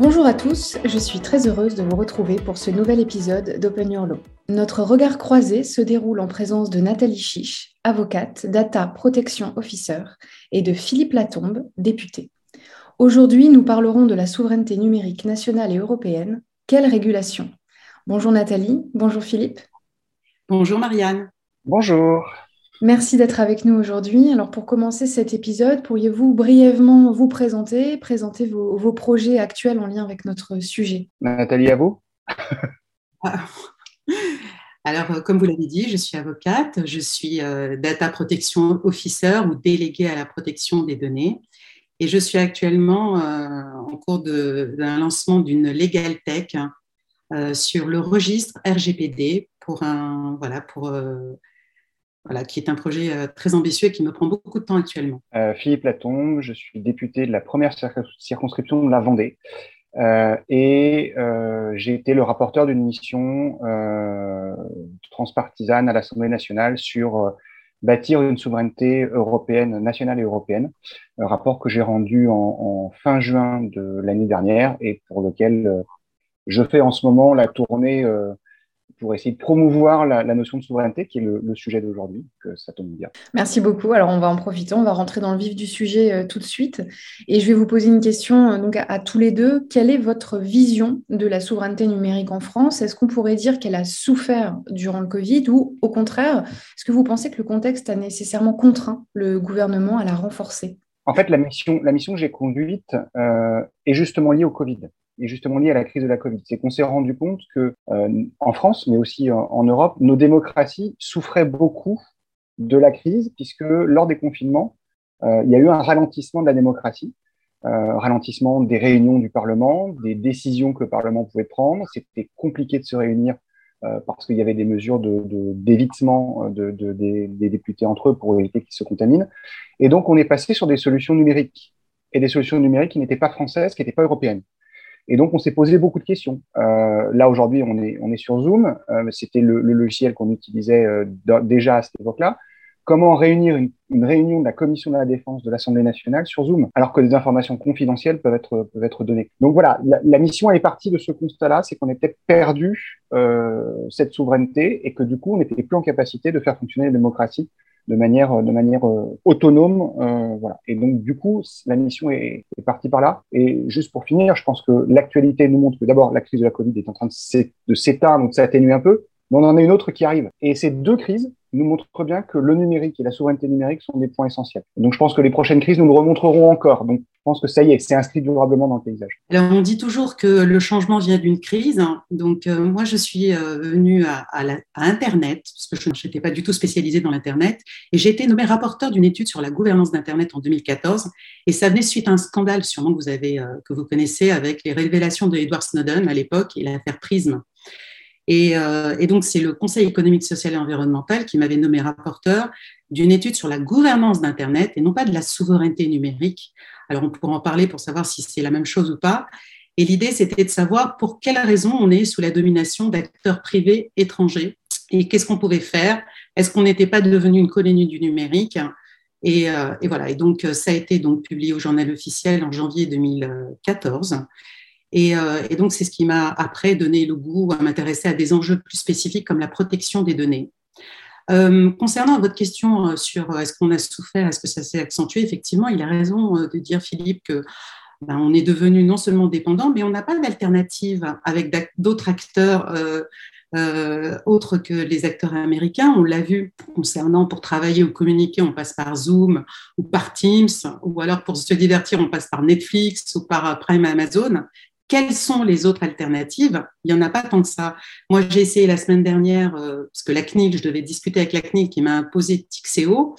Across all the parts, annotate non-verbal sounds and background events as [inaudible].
Bonjour à tous, je suis très heureuse de vous retrouver pour ce nouvel épisode d'Open Your Law. Notre regard croisé se déroule en présence de Nathalie Chiche, avocate, Data Protection Officer, et de Philippe Latombe, député. Aujourd'hui, nous parlerons de la souveraineté numérique nationale et européenne. Quelle régulation? Bonjour Nathalie, bonjour Philippe. Bonjour Marianne. Bonjour. Merci d'être avec nous aujourd'hui. Alors pour commencer cet épisode, pourriez-vous brièvement vous présenter, présenter vos, projets actuels en lien avec notre sujet? Nathalie, à vous. Alors, euh, comme vous l'avez dit, je suis avocate, je suis euh, data protection officer ou déléguée à la protection des données. Et je suis actuellement euh, en cours d'un lancement d'une Legal Tech sur le registre RGPD pour un, voilà, pour voilà, qui est un projet euh, très ambitieux et qui me prend beaucoup de temps actuellement. Euh, Philippe Latombe, je suis député de la première circonscription de la Vendée. Euh, et j'ai été le rapporteur d'une mission transpartisane à l'Assemblée nationale sur bâtir une souveraineté européenne, nationale et européenne, un rapport que j'ai rendu en, en, fin juin de l'année dernière et pour lequel je fais en ce moment la tournée pour essayer de promouvoir la, notion de souveraineté, qui est le, sujet d'aujourd'hui, que ça tombe bien. Merci beaucoup. Alors, on va en profiter, on va rentrer dans le vif du sujet euh, tout de suite. Et je vais vous poser une question euh, donc, à, tous les deux. Quelle est votre vision de la souveraineté numérique en France? Est-ce qu'on pourrait dire qu'elle a souffert durant le Covid ou, au contraire, est-ce que vous pensez que le contexte a nécessairement contraint le gouvernement à la renforcer? En fait, la mission, la mission que j'ai conduite euh, est justement liée au Covid est justement lié à la crise de la Covid. C'est qu'on s'est rendu compte que euh, en France, mais aussi en, Europe, nos démocraties souffraient beaucoup de la crise, puisque lors des confinements, euh, il y a eu un ralentissement de la démocratie, euh, ralentissement des réunions du Parlement, des décisions que le Parlement pouvait prendre. C'était compliqué de se réunir parce qu'il y avait des mesures d'évitement de, de, des, des députés entre eux pour éviter qu'ils se contaminent. Et donc, on est passé sur des solutions numériques et des solutions numériques qui n'étaient pas françaises, qui n'étaient pas européennes. Et donc, on s'est posé beaucoup de questions. Euh, là, aujourd'hui, on est, on est sur Zoom. Euh, C'était le, logiciel qu'on utilisait euh, déjà à cette époque-là. Comment réunir une, une, réunion de la Commission de la Défense de l'Assemblée nationale sur Zoom, alors que des informations confidentielles peuvent être, peuvent être données. Donc voilà, la, la mission est partie de ce constat-là, c'est qu'on était perdu euh, cette souveraineté et que du coup, on n'était plus en capacité de faire fonctionner la démocratie de manière, de manière euh, autonome. Euh, voilà. Et donc, du coup, la mission est, est, partie par là. Et juste pour finir, je pense que l'actualité nous montre que d'abord, la crise de la Covid est en train de s'éteindre, donc ça atténue un peu. Mais on en a une autre qui arrive. Et ces deux crises nous montrent bien que le numérique et la souveraineté numérique sont des points essentiels. Donc je pense que les prochaines crises nous le remontreront encore. Donc je pense que ça y est, c'est inscrit durablement dans le paysage. Alors on dit toujours que le changement vient d'une crise. Donc euh, moi je suis euh, venue à, Internet, parce que je n'étais pas du tout spécialisée dans l'Internet, et j'ai été nommée rapporteur d'une étude sur la gouvernance d'Internet en 2014. Et ça venait suite à un scandale sûrement que vous, avez, euh, que vous connaissez avec les révélations de Edward Snowden à l'époque et l'affaire Prism. Et, euh, et donc, c'est le Conseil économique, social et environnemental qui m'avait nommé rapporteur d'une étude sur la gouvernance d'Internet et non pas de la souveraineté numérique. Alors, on pourra en parler pour savoir si c'est la même chose ou pas. Et l'idée, c'était de savoir pour quelles raisons on est sous la domination d'acteurs privés étrangers et qu'est-ce qu'on pouvait faire. Est-ce qu'on n'était pas devenu une colonie du numérique? Et, euh, et, voilà. Et donc, ça a été donc publié au journal officiel en janvier 2014. Et, euh, et donc, c'est ce qui m'a après donné le goût à m'intéresser à des enjeux plus spécifiques comme la protection des données. Euh, concernant votre question euh, sur est-ce qu'on a souffert, est-ce que ça s'est accentué, effectivement, il a raison de dire, Philippe, que ben, on est devenu non seulement dépendant, mais on n'a pas d'alternative avec d'autres acteurs autres que les acteurs américains. On l'a vu concernant pour travailler ou communiquer, on passe par Zoom ou par Teams, ou alors pour se divertir, on passe par Netflix ou par Prime Amazon. Quelles sont les autres alternatives? Il n'y en a pas tant que ça. Moi, j'ai essayé la semaine dernière, euh, parce que la CNIL, je devais discuter avec la CNIL qui m'a imposé Tixeo.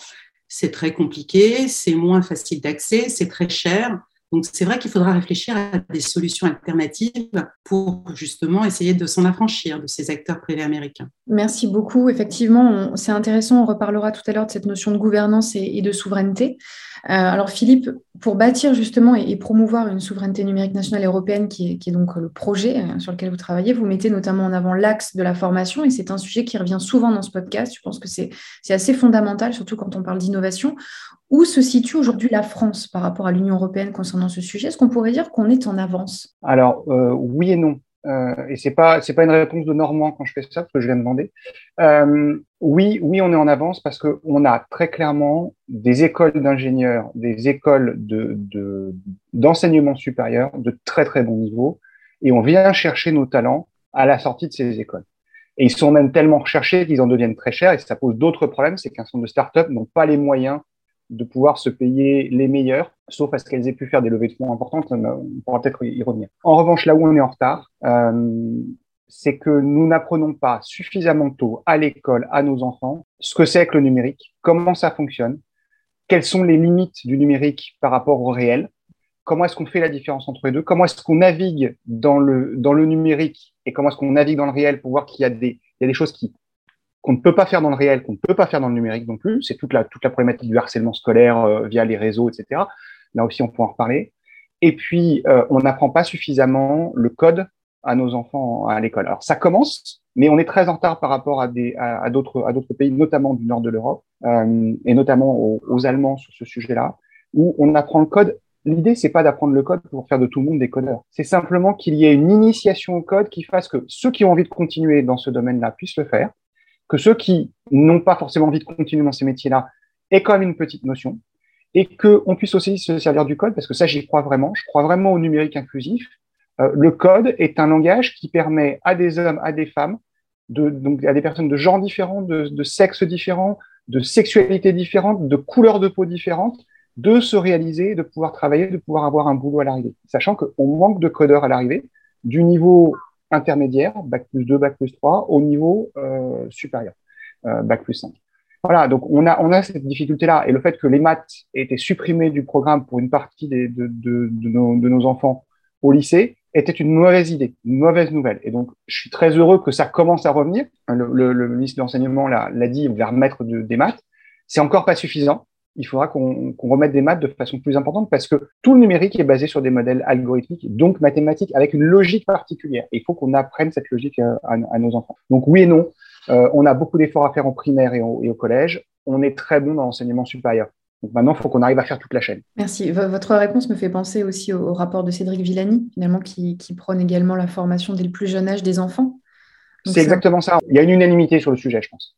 C'est très compliqué, c'est moins facile d'accès, c'est très cher. Donc, c'est vrai qu'il faudra réfléchir à des solutions alternatives pour justement essayer de s'en affranchir de ces acteurs privés américains. Merci beaucoup. Effectivement, c'est intéressant. On reparlera tout à l'heure de cette notion de gouvernance et, de souveraineté. Alors Philippe, pour bâtir justement et, promouvoir une souveraineté numérique nationale européenne, qui est, donc le projet sur lequel vous travaillez, vous mettez notamment en avant l'axe de la formation, et c'est un sujet qui revient souvent dans ce podcast. Je pense que c'est assez fondamental, surtout quand on parle d'innovation. Où se situe aujourd'hui la France par rapport à l'Union européenne concernant ce sujet? Est-ce qu'on pourrait dire qu'on est en avance? Alors, oui et non. Euh, et c'est pas c'est pas une réponse de Normand quand je fais ça, parce que je viens de demander. Euh, oui, oui, on est en avance parce que on a très clairement des écoles d'ingénieurs, des écoles de d'enseignement supérieur de très très bon niveau, et on vient chercher nos talents à la sortie de ces écoles. Et ils sont même tellement recherchés qu'ils en deviennent très chers, et ça pose d'autres problèmes, c'est qu'un certain nombre de startups n'ont pas les moyens de pouvoir se payer les meilleurs, sauf à ce qu'elles aient pu faire des levées de fonds importantes, on pourra peut-être y revenir. En revanche, là où on est en retard, euh, c'est que nous n'apprenons pas suffisamment tôt à l'école, à nos enfants, ce que c'est que le numérique, comment ça fonctionne, quelles sont les limites du numérique par rapport au réel, comment est-ce qu'on fait la différence entre les deux, comment est-ce qu'on navigue dans le, dans le numérique et comment est-ce qu'on navigue dans le réel pour voir qu'il y a des, il y a des choses qui qu'on ne peut pas faire dans le réel, qu'on ne peut pas faire dans le numérique non plus. C'est toute la, toute la problématique du harcèlement scolaire euh, via les réseaux, etc. Là aussi, on peut en reparler. Et puis, euh, on n'apprend pas suffisamment le code à nos enfants à l'école. Alors, ça commence, mais on est très en retard par rapport à d'autres pays, notamment du nord de l'Europe euh, et notamment aux, aux, Allemands sur ce sujet-là, où on apprend le code. L'idée, c'est pas d'apprendre le code pour faire de tout le monde des codeurs. C'est simplement qu'il y ait une initiation au code qui fasse que ceux qui ont envie de continuer dans ce domaine-là puissent le faire que ceux qui n'ont pas forcément envie de continuer dans ces métiers-là aient quand même une petite notion et qu'on puisse aussi se servir du code, parce que ça, j'y crois vraiment. Je crois vraiment au numérique inclusif. Euh, le code est un langage qui permet à des hommes, à des femmes, donc à des personnes de genres différents, de, de sexes différents, de sexualités différentes, de couleurs de peau différentes, de se réaliser, de pouvoir travailler, de pouvoir avoir un boulot à l'arrivée. Sachant qu'on manque de codeurs à l'arrivée, du niveau intermédiaire, bac plus 2, bac plus 3, au niveau euh, supérieur, euh, bac plus 5. Voilà, donc on a, on a cette difficulté-là. Et le fait que les maths aient été supprimées du programme pour une partie de, de, de, nos, enfants au lycée était une mauvaise idée, une mauvaise nouvelle. Et donc, je suis très heureux que ça commence à revenir. Le, le, ministre de l'Enseignement l'a dit, on va remettre des maths. C'est encore pas suffisant il faudra qu'on remette des maths de façon plus importante parce que tout le numérique est basé sur des modèles algorithmiques, donc mathématiques, avec une logique particulière. il faut qu'on apprenne cette logique à, nos enfants. Donc oui et non, euh, on a beaucoup d'efforts à faire en primaire et, au collège. On est très bon dans l'enseignement supérieur. Donc maintenant, il faut qu'on arrive à faire toute la chaîne. Merci. votre réponse me fait penser aussi au, rapport de Cédric Villani, finalement, qui, prône également la formation dès le plus jeune âge des enfants. C'est exactement ça. Il y a une unanimité sur le sujet, je pense.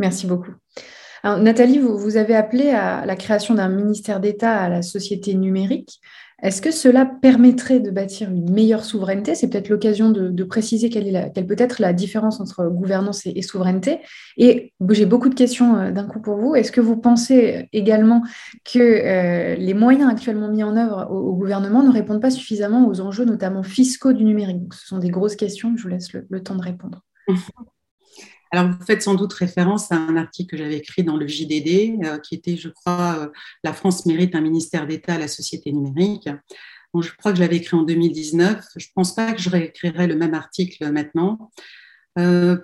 Merci beaucoup. Nathalie, vous, avez appelé à la création d'un ministère d'État à la société numérique. Est-ce que cela permettrait de bâtir une meilleure souveraineté? C'est peut-être l'occasion de, préciser quelle, peut être la différence entre gouvernance et, souveraineté. Et j'ai beaucoup de questions euh, d'un coup pour vous. Est-ce que vous pensez également que euh, les moyens actuellement mis en œuvre au, gouvernement ne répondent pas suffisamment aux enjeux, notamment fiscaux du numérique? Ce sont des grosses questions. Je vous laisse le temps de répondre. [laughs] Alors, vous faites sans doute référence à un article que j'avais écrit dans le JDD, euh, qui était, je crois, euh, La France mérite un ministère d'État à la société numérique. je crois que je l'avais écrit en 2019. Je ne pense pas que je réécrirai le même article maintenant. Euh,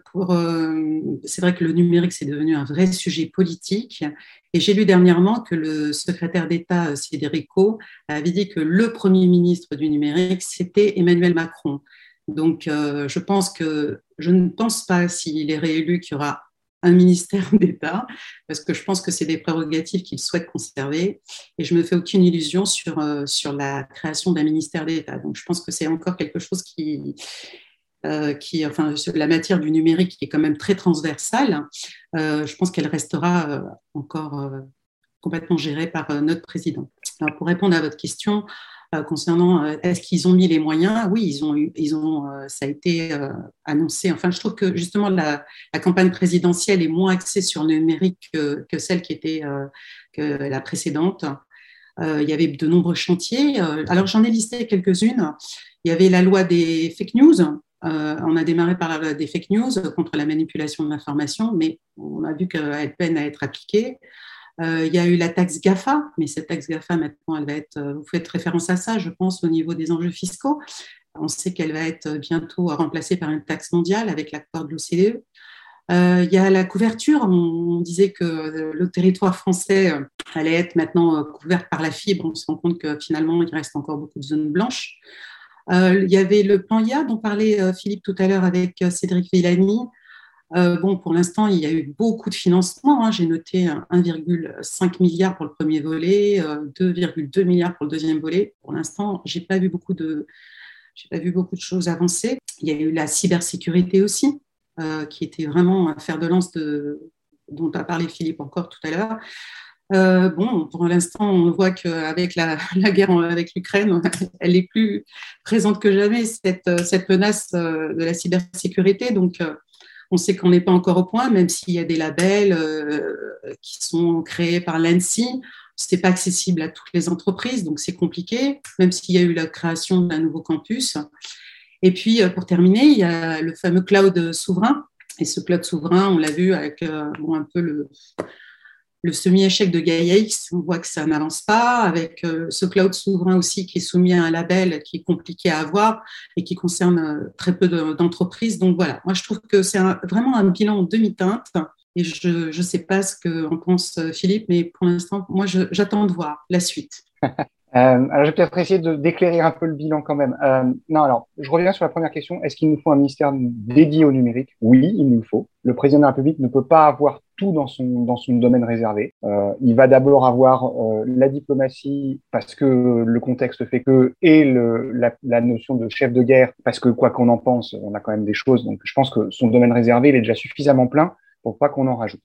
c'est vrai que le numérique, c'est devenu un vrai sujet politique. Et j'ai lu dernièrement que le secrétaire d'État, Cédrico, avait dit que le premier ministre du numérique, c'était Emmanuel Macron. Donc, euh, je pense que je ne pense pas, s'il est réélu, qu'il y aura un ministère [laughs] d'État, parce que je pense que c'est des prérogatives qu'il souhaite conserver, et je me fais aucune illusion sur, euh, sur la création d'un ministère d'État. Donc, je pense que c'est encore quelque chose qui, euh, qui, enfin, la matière du numérique qui est quand même très transversale. je pense qu'elle restera encore complètement gérée par notre président. Alors, pour répondre à votre question, concernant euh, est-ce qu'ils ont mis les moyens? Oui, ils ont ils ont, euh, ça a été annoncé. Enfin, je trouve que justement la, campagne présidentielle est moins axée sur le numérique que, celle qui était la précédente. il y avait de nombreux chantiers. alors j'en ai listé quelques-unes. Il y avait la loi des fake news. on a démarré par la des fake news contre la manipulation de l'information, mais on a vu qu'elle peine à être appliquée. Euh, il y a eu la taxe GAFA, mais cette taxe GAFA, maintenant, elle va être, euh, vous faites référence à ça, je pense, au niveau des enjeux fiscaux. On sait qu'elle va être bientôt remplacée par une taxe mondiale avec l'accord de l'OCDE. Euh, il y a la couverture. On, disait que le territoire français allait être maintenant couvert par la fibre. On se rend compte que finalement, il reste encore beaucoup de zones blanches. il y avait le plan IA dont parlait Philippe tout à l'heure avec Cédric Villani. Bon, pour l'instant, il y a eu beaucoup de financement. Hein. J'ai noté 1,5 milliard pour le premier volet, 2,2 milliards pour le deuxième volet. Pour l'instant, j'ai pas vu beaucoup de, pas vu beaucoup de choses avancer. Il y a eu la cybersécurité aussi. Euh, qui était vraiment un fer de lance dont a parlé Philippe encore tout à l'heure. Euh, bon, pour l'instant, on voit qu'avec la, [laughs] la, guerre avec l'Ukraine, [laughs] elle est plus présente que jamais, cette, cette menace euh, de la cybersécurité. Donc, on sait qu'on n'est pas encore au point, même s'il y a des labels qui sont créés par l'ANSI. Ce n'est pas accessible à toutes les entreprises, donc c'est compliqué, même s'il y a eu la création d'un nouveau campus. Et puis, euh, pour terminer, il y a le fameux cloud souverain. Et ce cloud souverain, on l'a vu avec euh, un peu le, le semi-échec de Gaia X, on voit que ça n'avance pas, avec euh, ce cloud souverain aussi qui est soumis à un label qui est compliqué à avoir et qui concerne très peu d'entreprises. Donc voilà, moi je trouve que c'est vraiment un bilan en demi-teinte. Et je ne sais pas ce qu'en pense Philippe, mais pour l'instant, moi j'attends de voir la suite. [laughs] Euh, alors, je vais peut-être essayer d'éclairer un peu le bilan quand même. Euh, non, alors, je reviens sur la première question. Est-ce qu'il nous faut un ministère dédié au numérique? Oui, il nous faut. Le président de la République ne peut pas avoir tout dans son dans son domaine réservé. Euh, il va d'abord avoir euh, la diplomatie parce que le contexte fait que et le, la, la, notion de chef de guerre parce que quoi qu'on en pense, on a quand même des choses. Donc, je pense que son domaine réservé il est déjà suffisamment plein pour pas qu'on en rajoute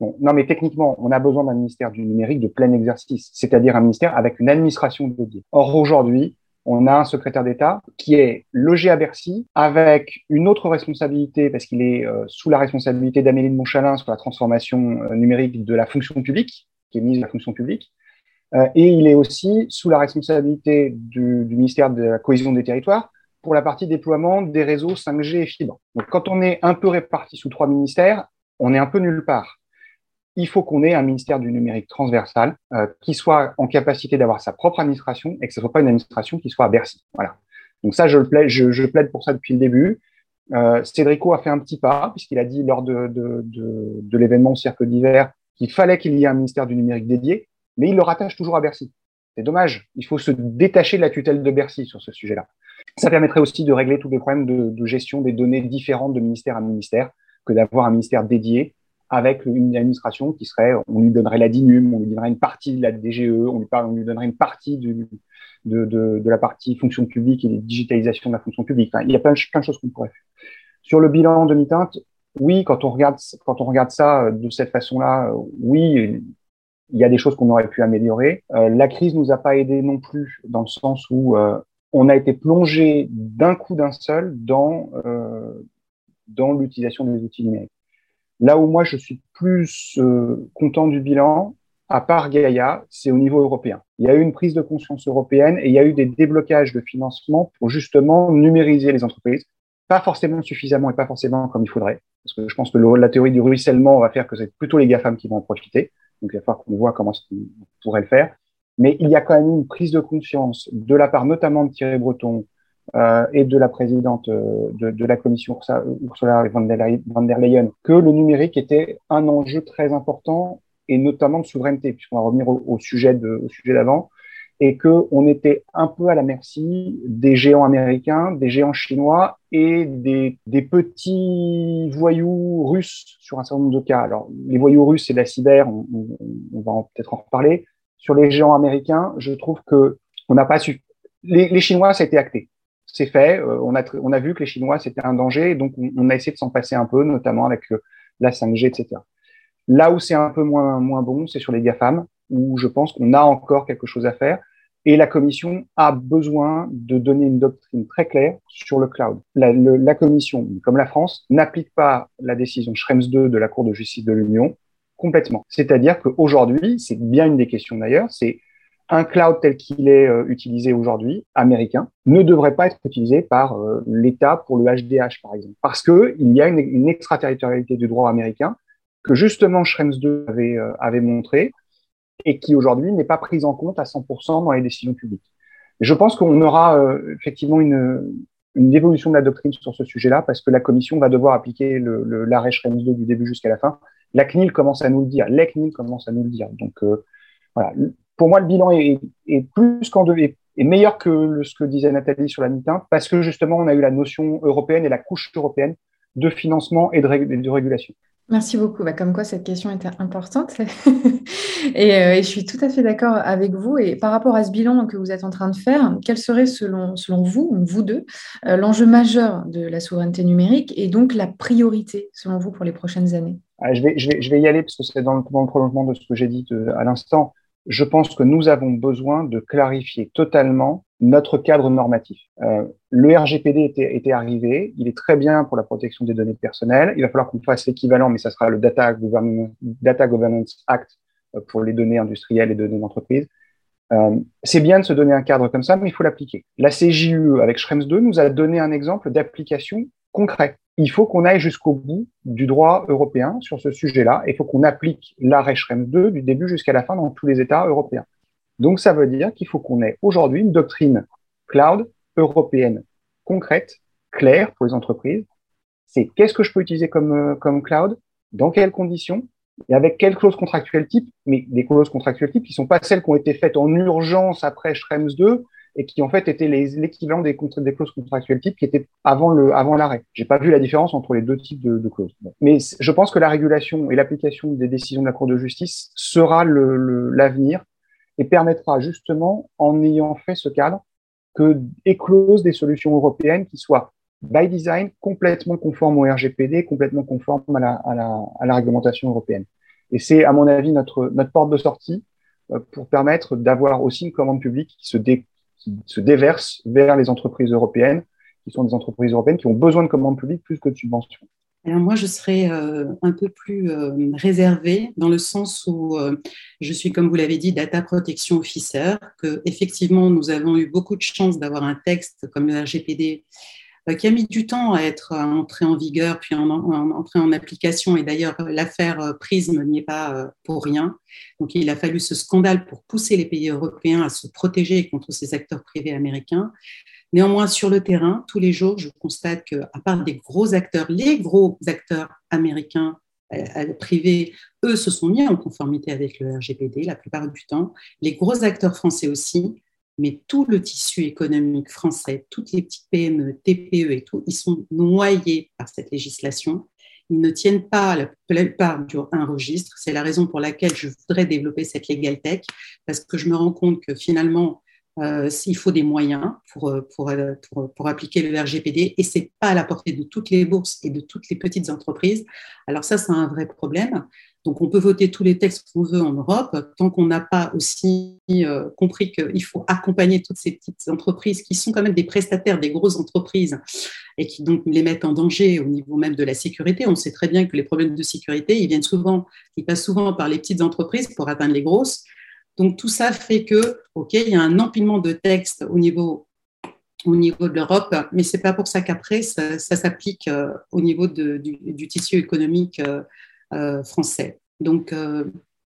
non, mais techniquement, on a besoin d'un ministère du numérique de plein exercice, c'est-à-dire un ministère avec une administration dédiée. Or, aujourd'hui, on a un secrétaire d'État qui est logé à Bercy avec une autre responsabilité, parce qu'il est euh, sous la responsabilité d'Amélie de Montchalin sur la transformation euh, numérique de la fonction publique, qui est ministre de la fonction publique. Euh, et il est aussi sous la responsabilité du, du, ministère de la cohésion des territoires pour la partie déploiement des réseaux 5G et fibre. Donc, quand on est un peu réparti sous trois ministères, on est un peu nulle part il faut qu'on ait un ministère du numérique transversal euh, qui soit en capacité d'avoir sa propre administration et que ce soit pas une administration qui soit à Bercy. Voilà. Donc ça, je, le plaide, pour ça depuis le début. Euh, Cédrico a fait un petit pas puisqu'il a dit lors de l'événement au Cirque d'hiver qu'il fallait qu'il y ait un ministère du numérique dédié, mais il le rattache toujours à Bercy. C'est dommage. Il faut se détacher de la tutelle de Bercy sur ce sujet-là. Ça permettrait aussi de régler tous les problèmes de, de gestion des données différentes de ministère à ministère que d'avoir un ministère dédié avec une administration qui serait, on lui donnerait la DINUM, on lui donnerait une partie de la DGE, on lui, on lui donnerait une partie de, la partie fonction publique et de digitalisation de la fonction publique. il y a plein, plein de choses qu'on pourrait faire. Sur le bilan demi-teinte, oui, quand on regarde, ça euh, de cette façon-là, euh, oui, il y a des choses qu'on aurait pu améliorer. Euh, la crise nous a pas aidé non plus dans le sens où on a été plongé d'un coup d'un seul dans l'utilisation des outils numériques. Là où moi je suis plus euh, content du bilan, à part Gaïa, c'est au niveau européen. Il y a eu une prise de conscience européenne et il y a eu des déblocages de financement pour justement numériser les entreprises. Pas forcément suffisamment et pas forcément comme il faudrait. Parce que je pense que la théorie du ruissellement va faire que c'est plutôt les GAFAM qui vont en profiter. Donc il va falloir qu'on voit comment on pourrait le faire. Mais il y a quand même une prise de conscience de la part notamment de Thierry Breton, euh, et de la présidente euh, de, de, la commission Ursula von der, Leyen que le numérique était un enjeu très important et notamment de souveraineté, puisqu'on va revenir au, au sujet d'avant, et que on était un peu à la merci des géants américains, des géants chinois et des, des petits voyous russes sur un certain nombre de cas. Alors, les voyous russes, c'est la cyber, on, on, on va peut-être en reparler. Sur les géants américains, je trouve que on n'a pas su. Les, les Chinois, ça a été acté c'est fait. Euh, on, a, vu que les Chinois, c'était un danger, donc on, a essayé de s'en passer un peu, notamment avec euh, la 5G, etc. Là où c'est un peu moins, bon, c'est sur les GAFAM, où je pense qu'on a encore quelque chose à faire. Et la Commission a besoin de donner une doctrine très claire sur le cloud. La, la Commission, comme la France, n'applique pas la décision Schrems 2 de la Cour de justice de l'Union complètement. C'est-à-dire qu'aujourd'hui, c'est bien une des questions d'ailleurs, c'est un cloud tel qu'il est euh, utilisé aujourd'hui, américain, ne devrait pas être utilisé par euh, l'État pour le HDH, par exemple. Parce que il y a une, extraterritorialité du droit américain que justement Schrems 2 avait, euh, avait montré et qui aujourd'hui n'est pas prise en compte à 100% dans les décisions publiques. Je pense qu'on aura effectivement une, une évolution de la doctrine sur ce sujet-là parce que la Commission va devoir appliquer l'arrêt Schrems 2 du début jusqu'à la fin. La CNIL commence à nous le dire, la CNIL commence à nous le dire. Donc voilà, pour moi, le bilan est, plus qu'en deux, est, meilleur que ce que disait Nathalie sur la MITIN parce que justement, on a eu la notion européenne et la couche européenne de financement et de régulation. Merci beaucoup. Bah, comme quoi, cette question était importante. [laughs] et, euh, et, je suis tout à fait d'accord avec vous. Et par rapport à ce bilan que vous êtes en train de faire, quel serait, selon, selon vous, vous deux, euh, l'enjeu majeur de la souveraineté numérique et donc la priorité, selon vous, pour les prochaines années? Ah, je, vais, je, vais, je vais y aller parce que c'est dans, dans, le prolongement de ce que j'ai dit à l'instant. Je pense que nous avons besoin de clarifier totalement notre cadre normatif. Euh, le RGPD était, arrivé, il est très bien pour la protection des données personnelles. Il va falloir qu'on fasse l'équivalent, mais ça sera le Data Governance, Data Governance Act euh, pour les données industrielles et données d'entreprise. Euh, c'est bien de se donner un cadre comme ça, mais il faut l'appliquer. La CJUE, avec Schrems 2, nous a donné un exemple d'application concret. Il faut qu'on aille jusqu'au bout du droit européen sur ce sujet-là. Il faut qu'on applique l'arrêt Schrems 2 du début jusqu'à la fin dans tous les États européens. Donc, ça veut dire qu'il faut qu'on ait aujourd'hui une doctrine cloud européenne concrète, claire pour les entreprises. C'est qu'est-ce que je peux utiliser comme, euh, comme cloud, dans quelles conditions, et avec quelles clauses contractuelles type, mais des clauses contractuelles type qui sont pas celles qui ont été faites en urgence après Schrems 2 et qui en fait étaient l'équivalent des, clauses contractuelles type qui étaient avant le avant l'arrêt. J'ai pas vu la différence entre les deux types de, clauses. Mais je pense que la régulation et l'application des décisions de la Cour de justice sera l'avenir et permettra justement, en ayant fait ce cadre, que éclosent des solutions européennes qui soient by design complètement conformes au RGPD, complètement conformes à la réglementation européenne. Et c'est, à mon avis, notre, notre porte de sortie euh, pour permettre d'avoir aussi une commande publique qui se, dé, se déverse vers les entreprises européennes, qui sont des entreprises européennes qui ont besoin de commandes publiques plus que de subventions. Alors moi, je serais euh, un peu plus euh, réservée dans le sens où euh, je suis, comme vous l'avez dit, data protection officer, que effectivement nous avons eu beaucoup de chance d'avoir un texte comme le RGPD qui a mis du temps à être entré en vigueur puis en, en, entré en application. Et d'ailleurs, l'affaire Prism n'y est pas pour rien. Donc, il a fallu ce scandale pour pousser les pays européens à se protéger contre ces acteurs privés américains. Néanmoins, sur le terrain, tous les jours, je constate qu'à part des gros acteurs, les gros acteurs américains euh, euh, privés, eux, se sont mis en conformité avec le RGPD la plupart du temps. Les gros acteurs français aussi, mais tout le tissu économique français, toutes les petites PME, TPE et tout, ils sont noyés par cette législation. Ils ne tiennent pas la plupart d'un registre. C'est la raison pour laquelle je voudrais développer cette Legal Tech, parce que je me rends compte que finalement, euh, s'il faut des moyens pour, euh, pour, euh, pour, pour, appliquer le RGPD et c'est pas à la portée de toutes les bourses et de toutes les petites entreprises. Alors ça, c'est un vrai problème. Donc on peut voter tous les textes qu'on veut en Europe tant qu'on n'a pas aussi compris qu'il faut accompagner toutes ces petites entreprises qui sont quand même des prestataires des grosses entreprises et qui donc les mettent en danger au niveau même de la sécurité. On sait très bien que les problèmes de sécurité, ils viennent souvent, ils passent souvent par les petites entreprises pour atteindre les grosses. Donc tout ça fait que, ok, il y a un empilement de textes au niveau au niveau de l'Europe, mais c'est pas pour ça qu'après ça, s'applique euh, au niveau du, tissu économique euh, euh, français. Donc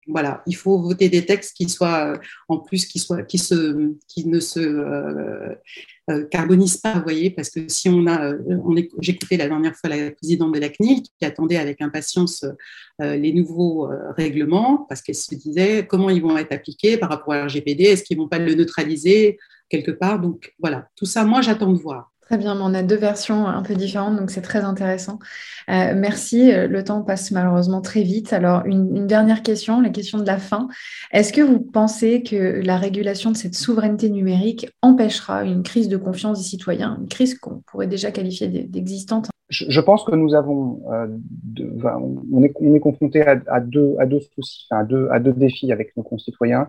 voilà, il faut voter des textes qui soient en plus qui soient qui se qui ne se carbonise pas, vous voyez, parce que si on a, euh, on j'écoutais la dernière fois la présidente de la CNIL qui attendait avec impatience euh, les nouveaux règlements, parce qu'elle se disait comment ils vont être appliqués par rapport à RGPD, est-ce qu'ils vont pas le neutraliser quelque part, donc voilà, tout ça, moi j'attends de voir. Très bien, on a deux versions un peu différentes, donc c'est très intéressant. Euh, merci, le temps passe malheureusement très vite. Alors, une, dernière question, la question de la fin. Est-ce que vous pensez que la régulation de cette souveraineté numérique empêchera une crise de confiance des citoyens, une crise qu'on pourrait déjà qualifier d'existante? Je, pense que nous avons, euh, on, est, on est confronté à, deux, défis avec nos concitoyens.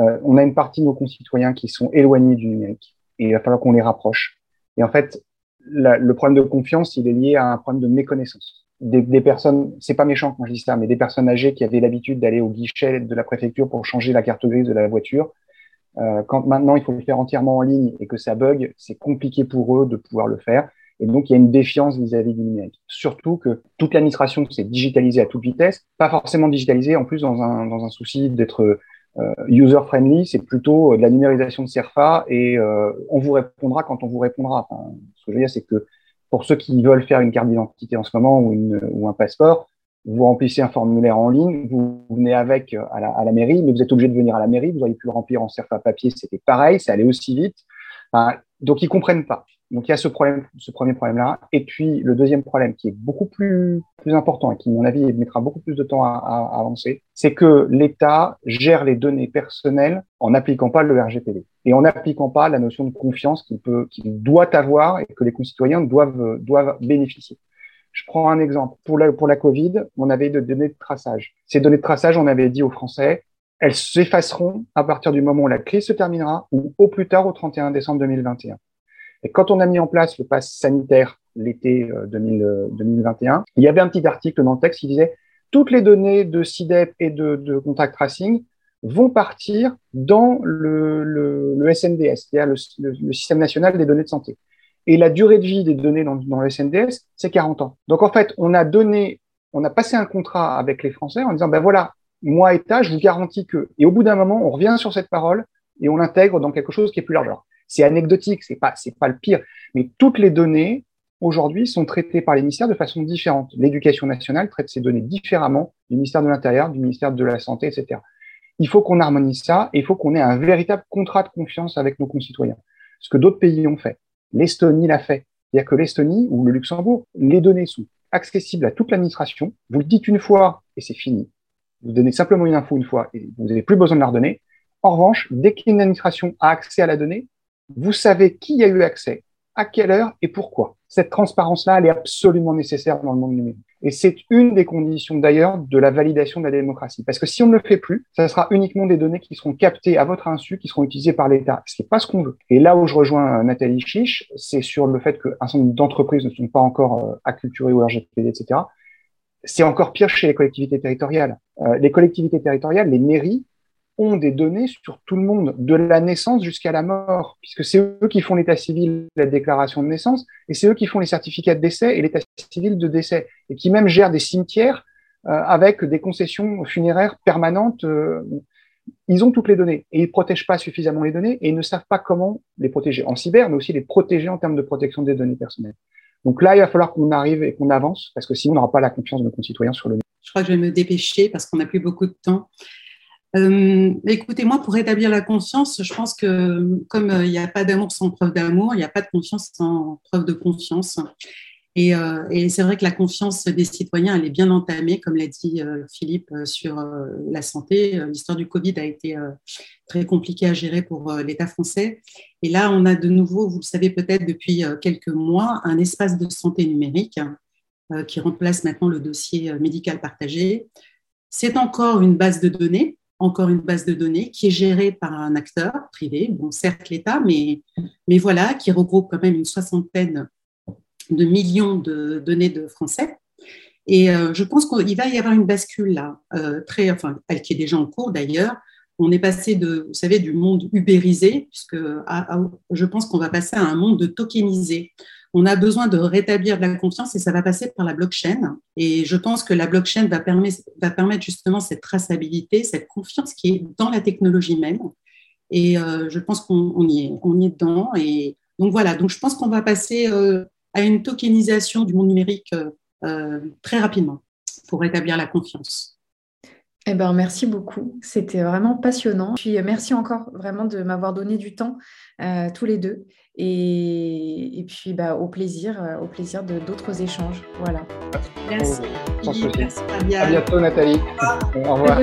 Euh, on a une partie de nos concitoyens qui sont éloignés du numérique et il va falloir qu'on les rapproche. Et en fait, le problème de confiance, il est lié à un problème de méconnaissance. Des, des personnes, c'est pas méchant quand je dis ça, mais des personnes âgées qui avaient l'habitude d'aller au guichet de la préfecture pour changer la carte grise de la voiture, euh, quand maintenant il faut le faire entièrement en ligne et que ça bug, c'est compliqué pour eux de pouvoir le faire. Et donc, il y a une défiance vis-à-vis du numérique. Surtout que toute l'administration s'est digitalisée à toute vitesse, pas forcément digitalisée, en plus dans un, dans un souci d'être user-friendly, c'est plutôt de la numérisation de CERFA et on vous répondra quand on vous répondra. Ce que je veux dire, c'est que pour ceux qui veulent faire une carte d'identité en ce moment ou, un passeport, vous remplissez un formulaire en ligne, vous venez avec à la, à mairie, mais vous êtes obligé de venir à la mairie, vous auriez pu le remplir en CERFA papier, c'était pareil, ça allait aussi vite. Donc ils comprennent pas. Donc il y a ce premier problème-là. Et puis le deuxième problème qui est beaucoup plus, important et qui, à mon avis, mettra beaucoup plus de temps à, à, avancer, c'est que l'État gère les données personnelles en n'appliquant pas le RGPD et en n'appliquant pas la notion de confiance qu'il peut, qu'il doit avoir et que les concitoyens doivent, doivent bénéficier. Je prends un exemple. Pour la, pour la Covid, on avait des données de traçage. Ces données de traçage, on avait dit aux Français, elles s'effaceront à partir du moment où la crise se terminera ou au plus tard au 31 décembre 2021. Et quand on a mis en place le pass sanitaire l'été 2021, euh, il y avait un petit article dans le texte qui disait toutes les données de CIDEP et de, contact tracing vont partir dans le, le, le SNDS, c'est-à-dire le, système national des données de santé. Et la durée de vie des données dans, dans le SNDS, c'est 40 ans. Donc en fait, on a donné, on a passé un contrat avec les Français en disant ben voilà, moi État, je vous garantis que. Et au bout d'un moment, on revient sur cette parole et on l'intègre dans quelque chose qui est plus large. C'est anecdotique, c'est pas, c'est pas le pire, mais toutes les données aujourd'hui sont traitées par les ministères de façon différente. L'éducation nationale traite ces données différemment du ministère de l'Intérieur, du ministère de la Santé, etc. Il faut qu'on harmonise ça et il faut qu'on ait un véritable contrat de confiance avec nos concitoyens. Ce que d'autres pays ont fait. L'Estonie l'a fait. C'est-à-dire que l'Estonie ou le Luxembourg, les données sont accessibles à toute l'administration. Vous le dites une fois et c'est fini. Vous donnez simplement une info une fois et vous n'avez plus besoin de la redonner. En revanche, dès qu'une administration a accès à la donnée, vous savez qui a eu accès, à quelle heure et pourquoi. Cette transparence-là, elle est absolument nécessaire dans le monde numérique. Et c'est une des conditions d'ailleurs de la validation de la démocratie. Parce que si on ne le fait plus, ça sera uniquement des données qui seront captées à votre insu, qui seront utilisées par l'État. Ce n'est pas ce qu'on veut. Et là où je rejoins Nathalie Chiche, c'est sur le fait qu'un certain nombre d'entreprises ne sont pas encore euh, acculturées au RGPD, etc. C'est encore pire chez les collectivités territoriales. Euh, les collectivités territoriales, les mairies, ont des données sur tout le monde, de la naissance jusqu'à la mort, puisque c'est eux qui font l'état civil, la déclaration de naissance, et c'est eux qui font les certificats de décès et l'état civil de décès, et qui même gèrent des cimetières euh, avec des concessions funéraires permanentes. Euh, ils ont toutes les données et ils protègent pas suffisamment les données et ils ne savent pas comment les protéger en cyber, mais aussi les protéger en termes de protection des données personnelles. Donc là, il va falloir qu'on arrive et qu'on avance parce que sinon, on n'aura pas la confiance de nos concitoyens sur le. Je crois que je vais me dépêcher parce qu'on n'a plus beaucoup de temps. Euh, écoutez, moi, pour rétablir la confiance, je pense que comme euh, il n'y a pas d'amour sans preuve d'amour, il n'y a pas de confiance sans preuve de confiance. Et, euh, et c'est vrai que la confiance des citoyens, elle est bien entamée, comme l'a dit Philippe sur la santé. L'histoire du Covid a été très compliquée à gérer pour l'État français. Et là, on a de nouveau, vous le savez peut-être depuis quelques mois, un espace de santé numérique qui remplace maintenant le dossier médical partagé. C'est encore une base de données encore une base de données qui est gérée par un acteur privé, bon, certes l'État, mais, mais voilà, qui regroupe quand même une soixantaine de millions de données de Français. Et euh, je pense qu'il va y avoir une bascule là, euh, très, enfin, elle qui est déjà en cours d'ailleurs. On est passé de, vous savez, du monde ubérisé, puisque je pense qu'on va passer à un monde de tokenisé on a besoin de rétablir de la confiance et ça va passer par la blockchain. Et je pense que la blockchain va permettre, justement cette traçabilité, cette confiance qui est dans la technologie même. Et euh, je pense qu'on y est, on dedans. Et donc voilà, je pense qu'on va passer euh, à une tokenisation du monde numérique euh, très rapidement pour rétablir la confiance. Eh ben, merci beaucoup. C'était vraiment passionnant. Puis merci encore vraiment de m'avoir donné du temps tous les deux. Et, et puis bah, au plaisir, euh, au plaisir de d'autres échanges. Voilà. Merci. Merci. À bientôt Nathalie. Au revoir.